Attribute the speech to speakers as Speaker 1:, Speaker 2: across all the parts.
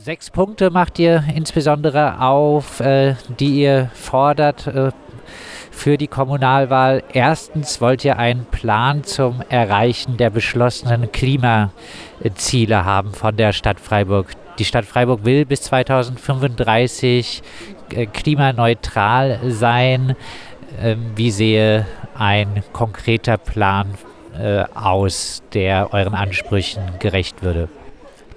Speaker 1: Sechs Punkte macht ihr insbesondere auf, äh, die ihr fordert äh, für die Kommunalwahl. Erstens wollt ihr einen Plan zum Erreichen der beschlossenen Klimaziele haben von der Stadt Freiburg. Die Stadt Freiburg will bis 2035 äh, klimaneutral sein. Ähm, wie sehe ein konkreter Plan äh, aus, der euren Ansprüchen gerecht würde?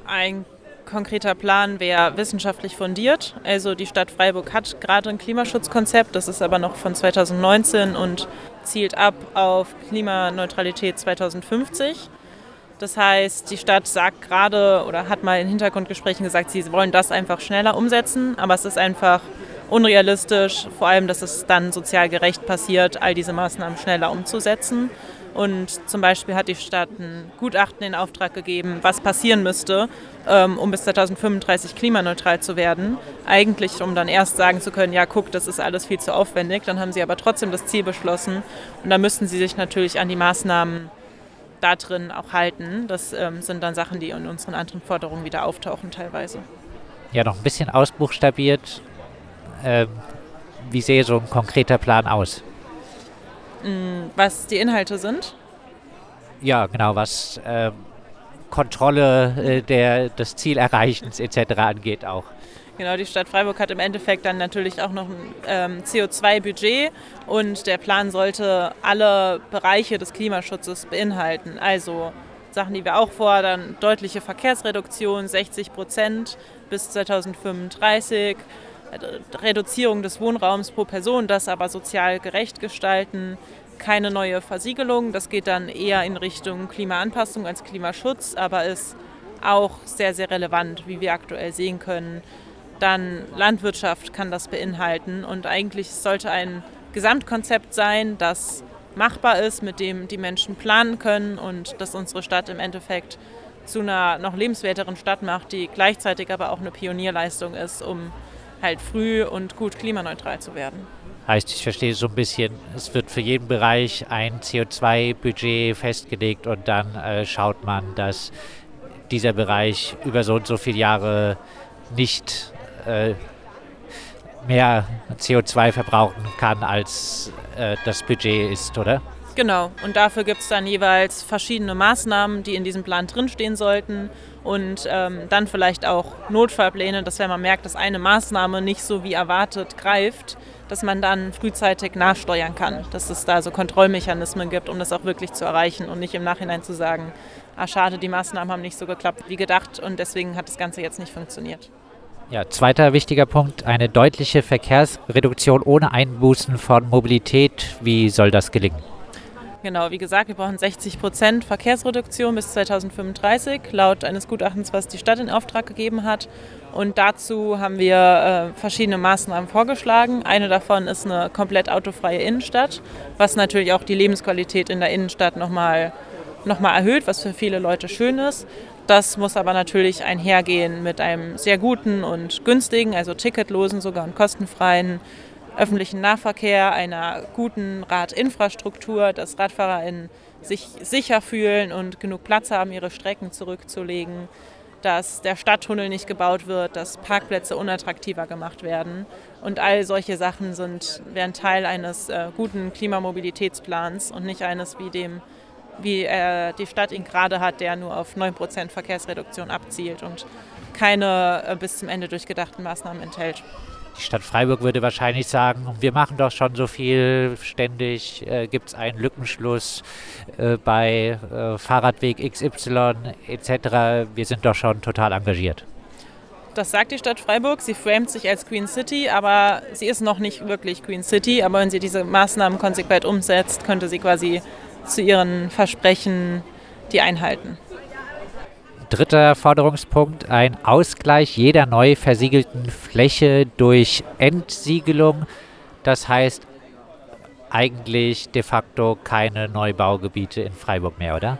Speaker 2: Ein konkreter Plan wäre wissenschaftlich fundiert. Also die Stadt Freiburg hat gerade ein Klimaschutzkonzept, das ist aber noch von 2019 und zielt ab auf Klimaneutralität 2050. Das heißt, die Stadt sagt gerade oder hat mal in Hintergrundgesprächen gesagt, sie wollen das einfach schneller umsetzen, aber es ist einfach unrealistisch, vor allem, dass es dann sozial gerecht passiert, all diese Maßnahmen schneller umzusetzen. Und zum Beispiel hat die Stadt ein Gutachten in Auftrag gegeben, was passieren müsste, ähm, um bis 2035 klimaneutral zu werden. Eigentlich, um dann erst sagen zu können, ja, guck, das ist alles viel zu aufwendig. Dann haben sie aber trotzdem das Ziel beschlossen. Und da müssten sie sich natürlich an die Maßnahmen da drin auch halten. Das ähm, sind dann Sachen, die in unseren anderen Forderungen wieder auftauchen teilweise.
Speaker 1: Ja, noch ein bisschen ausbuchstabiert. Ähm, wie sehe so ein konkreter Plan aus?
Speaker 2: Mm, was die Inhalte sind?
Speaker 1: Ja, genau, was äh, Kontrolle äh, der, des Zielerreichens etc. angeht auch.
Speaker 2: Genau, die Stadt Freiburg hat im Endeffekt dann natürlich auch noch ein ähm, CO2-Budget und der Plan sollte alle Bereiche des Klimaschutzes beinhalten. Also Sachen, die wir auch fordern, deutliche Verkehrsreduktion, 60 Prozent bis 2035, Reduzierung des Wohnraums pro Person, das aber sozial gerecht gestalten, keine neue Versiegelung. Das geht dann eher in Richtung Klimaanpassung als Klimaschutz, aber ist auch sehr, sehr relevant, wie wir aktuell sehen können. Dann Landwirtschaft kann das beinhalten und eigentlich sollte ein Gesamtkonzept sein, das machbar ist, mit dem die Menschen planen können und das unsere Stadt im Endeffekt zu einer noch lebenswerteren Stadt macht, die gleichzeitig aber auch eine Pionierleistung ist, um halt früh und gut klimaneutral zu werden.
Speaker 1: Heißt, ich verstehe so ein bisschen, es wird für jeden Bereich ein CO2-Budget festgelegt und dann äh, schaut man, dass dieser Bereich über so und so viele Jahre nicht äh, mehr CO2 verbrauchen kann, als äh, das Budget ist, oder?
Speaker 2: Genau, und dafür gibt es dann jeweils verschiedene Maßnahmen, die in diesem Plan drinstehen sollten und ähm, dann vielleicht auch Notfallpläne, dass wenn man merkt, dass eine Maßnahme nicht so wie erwartet greift, dass man dann frühzeitig nachsteuern kann, dass es da so Kontrollmechanismen gibt, um das auch wirklich zu erreichen und nicht im Nachhinein zu sagen, ah schade, die Maßnahmen haben nicht so geklappt wie gedacht und deswegen hat das Ganze jetzt nicht funktioniert.
Speaker 1: Ja, zweiter wichtiger Punkt, eine deutliche Verkehrsreduktion ohne Einbußen von Mobilität. Wie soll das gelingen?
Speaker 2: Genau, wie gesagt, wir brauchen 60 Prozent Verkehrsreduktion bis 2035, laut eines Gutachtens, was die Stadt in Auftrag gegeben hat. Und dazu haben wir äh, verschiedene Maßnahmen vorgeschlagen. Eine davon ist eine komplett autofreie Innenstadt, was natürlich auch die Lebensqualität in der Innenstadt nochmal noch mal erhöht, was für viele Leute schön ist. Das muss aber natürlich einhergehen mit einem sehr guten und günstigen, also ticketlosen sogar und kostenfreien öffentlichen Nahverkehr, einer guten Radinfrastruktur, dass RadfahrerInnen sich sicher fühlen und genug Platz haben, ihre Strecken zurückzulegen, dass der Stadttunnel nicht gebaut wird, dass Parkplätze unattraktiver gemacht werden. Und all solche Sachen sind, wären Teil eines äh, guten Klimamobilitätsplans und nicht eines wie dem, wie äh, die Stadt ihn gerade hat, der nur auf 9% Verkehrsreduktion abzielt und keine äh, bis zum Ende durchgedachten Maßnahmen enthält.
Speaker 1: Die Stadt Freiburg würde wahrscheinlich sagen, wir machen doch schon so viel, ständig äh, gibt es einen Lückenschluss äh, bei äh, Fahrradweg XY etc. Wir sind doch schon total engagiert.
Speaker 2: Das sagt die Stadt Freiburg. Sie framet sich als Queen City, aber sie ist noch nicht wirklich Queen City. Aber wenn sie diese Maßnahmen konsequent umsetzt, könnte sie quasi zu ihren Versprechen die einhalten.
Speaker 1: Dritter Forderungspunkt, ein Ausgleich jeder neu versiegelten Fläche durch Entsiegelung. Das heißt eigentlich de facto keine Neubaugebiete in Freiburg mehr, oder?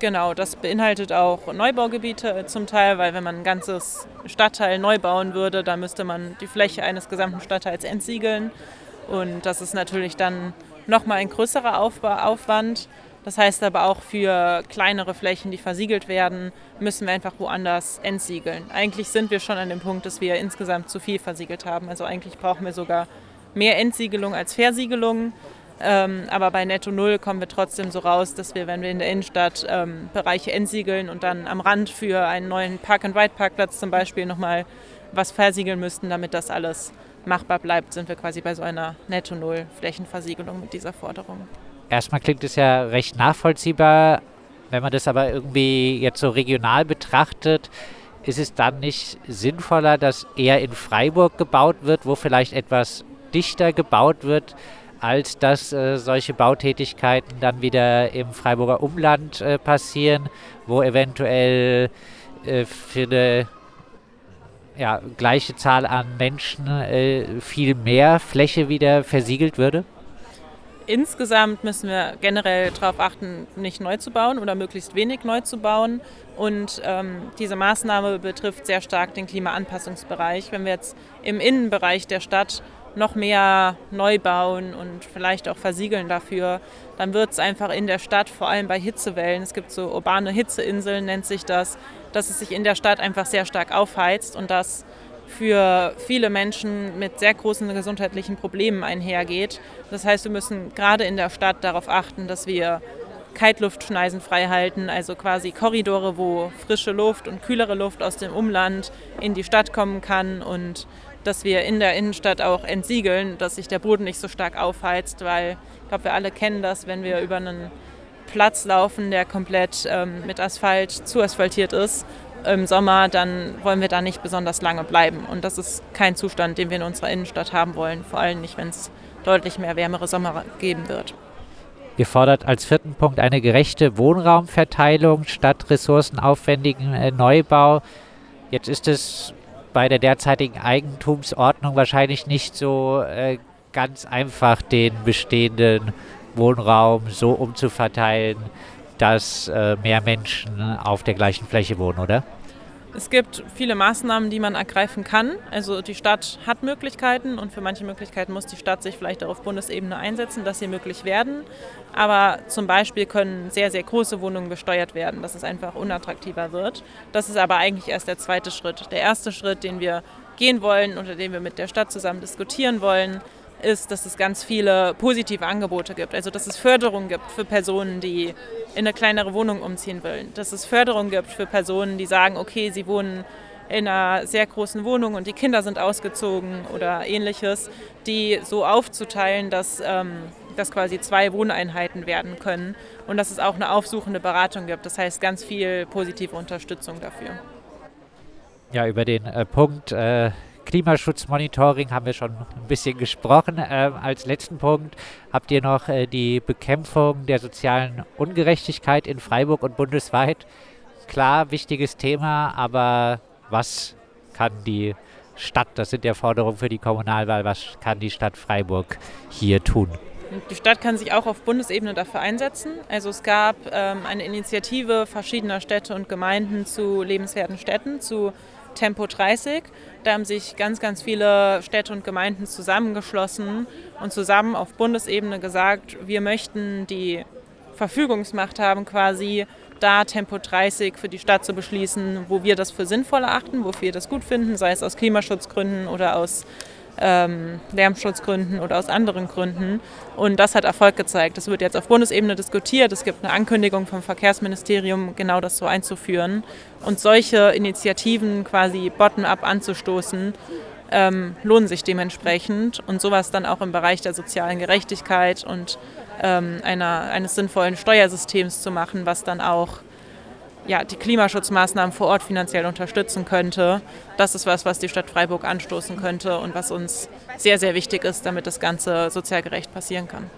Speaker 2: Genau, das beinhaltet auch Neubaugebiete zum Teil, weil wenn man ein ganzes Stadtteil neu bauen würde, dann müsste man die Fläche eines gesamten Stadtteils entsiegeln. Und das ist natürlich dann nochmal ein größerer Aufwand. Das heißt aber auch für kleinere Flächen, die versiegelt werden, müssen wir einfach woanders entsiegeln. Eigentlich sind wir schon an dem Punkt, dass wir insgesamt zu viel versiegelt haben. Also eigentlich brauchen wir sogar mehr Entsiegelung als Versiegelung. Ähm, aber bei Netto Null kommen wir trotzdem so raus, dass wir, wenn wir in der Innenstadt ähm, Bereiche entsiegeln und dann am Rand für einen neuen Park-and-Ride-Parkplatz zum Beispiel nochmal was versiegeln müssten, damit das alles machbar bleibt, sind wir quasi bei so einer Netto Null Flächenversiegelung mit dieser Forderung.
Speaker 1: Erstmal klingt es ja recht nachvollziehbar. Wenn man das aber irgendwie jetzt so regional betrachtet, ist es dann nicht sinnvoller, dass eher in Freiburg gebaut wird, wo vielleicht etwas dichter gebaut wird, als dass äh, solche Bautätigkeiten dann wieder im Freiburger Umland äh, passieren, wo eventuell äh, für eine ja, gleiche Zahl an Menschen äh, viel mehr Fläche wieder versiegelt würde?
Speaker 2: Insgesamt müssen wir generell darauf achten, nicht neu zu bauen oder möglichst wenig neu zu bauen. Und ähm, diese Maßnahme betrifft sehr stark den Klimaanpassungsbereich. Wenn wir jetzt im Innenbereich der Stadt noch mehr neu bauen und vielleicht auch versiegeln dafür, dann wird es einfach in der Stadt, vor allem bei Hitzewellen, es gibt so urbane Hitzeinseln, nennt sich das, dass es sich in der Stadt einfach sehr stark aufheizt und das für viele Menschen mit sehr großen gesundheitlichen Problemen einhergeht. Das heißt, wir müssen gerade in der Stadt darauf achten, dass wir Kaltluftschneisen frei halten, also quasi Korridore, wo frische Luft und kühlere Luft aus dem Umland in die Stadt kommen kann und dass wir in der Innenstadt auch entsiegeln, dass sich der Boden nicht so stark aufheizt, weil ich glaube, wir alle kennen das, wenn wir über einen Platz laufen, der komplett ähm, mit Asphalt zuasphaltiert ist im Sommer, dann wollen wir da nicht besonders lange bleiben. Und das ist kein Zustand, den wir in unserer Innenstadt haben wollen, vor allem nicht, wenn es deutlich mehr wärmere Sommer geben wird.
Speaker 1: Ihr fordert als vierten Punkt eine gerechte Wohnraumverteilung statt ressourcenaufwendigen äh, Neubau. Jetzt ist es bei der derzeitigen Eigentumsordnung wahrscheinlich nicht so äh, ganz einfach, den bestehenden Wohnraum so umzuverteilen, dass äh, mehr Menschen auf der gleichen Fläche wohnen, oder?
Speaker 2: Es gibt viele Maßnahmen, die man ergreifen kann. Also die Stadt hat Möglichkeiten und für manche Möglichkeiten muss die Stadt sich vielleicht auch auf Bundesebene einsetzen, dass sie möglich werden. Aber zum Beispiel können sehr, sehr große Wohnungen besteuert werden, dass es einfach unattraktiver wird. Das ist aber eigentlich erst der zweite Schritt. Der erste Schritt, den wir gehen wollen, unter dem wir mit der Stadt zusammen diskutieren wollen, ist, dass es ganz viele positive Angebote gibt. Also dass es Förderung gibt für Personen, die in eine kleinere Wohnung umziehen wollen. Dass es Förderung gibt für Personen, die sagen, okay, sie wohnen in einer sehr großen Wohnung und die Kinder sind ausgezogen oder ähnliches, die so aufzuteilen, dass, ähm, dass quasi zwei Wohneinheiten werden können und dass es auch eine aufsuchende Beratung gibt. Das heißt ganz viel positive Unterstützung dafür.
Speaker 1: Ja, über den äh, Punkt äh Klimaschutzmonitoring haben wir schon ein bisschen gesprochen. Ähm, als letzten Punkt habt ihr noch äh, die Bekämpfung der sozialen Ungerechtigkeit in Freiburg und bundesweit. Klar, wichtiges Thema, aber was kann die Stadt, das sind ja Forderungen für die Kommunalwahl, was kann die Stadt Freiburg hier tun?
Speaker 2: Die Stadt kann sich auch auf Bundesebene dafür einsetzen. Also es gab ähm, eine Initiative verschiedener Städte und Gemeinden zu lebenswerten Städten, zu Tempo 30. Da haben sich ganz, ganz viele Städte und Gemeinden zusammengeschlossen und zusammen auf Bundesebene gesagt, wir möchten die Verfügungsmacht haben, quasi da Tempo 30 für die Stadt zu beschließen, wo wir das für sinnvoll erachten, wofür wir das gut finden, sei es aus Klimaschutzgründen oder aus ähm, Lärmschutzgründen oder aus anderen Gründen. Und das hat Erfolg gezeigt. Das wird jetzt auf Bundesebene diskutiert. Es gibt eine Ankündigung vom Verkehrsministerium, genau das so einzuführen. Und solche Initiativen quasi bottom-up anzustoßen, ähm, lohnen sich dementsprechend. Und sowas dann auch im Bereich der sozialen Gerechtigkeit und ähm, einer, eines sinnvollen Steuersystems zu machen, was dann auch ja, die Klimaschutzmaßnahmen vor Ort finanziell unterstützen könnte. Das ist was, was die Stadt Freiburg anstoßen könnte und was uns sehr, sehr wichtig ist, damit das Ganze sozial gerecht passieren kann.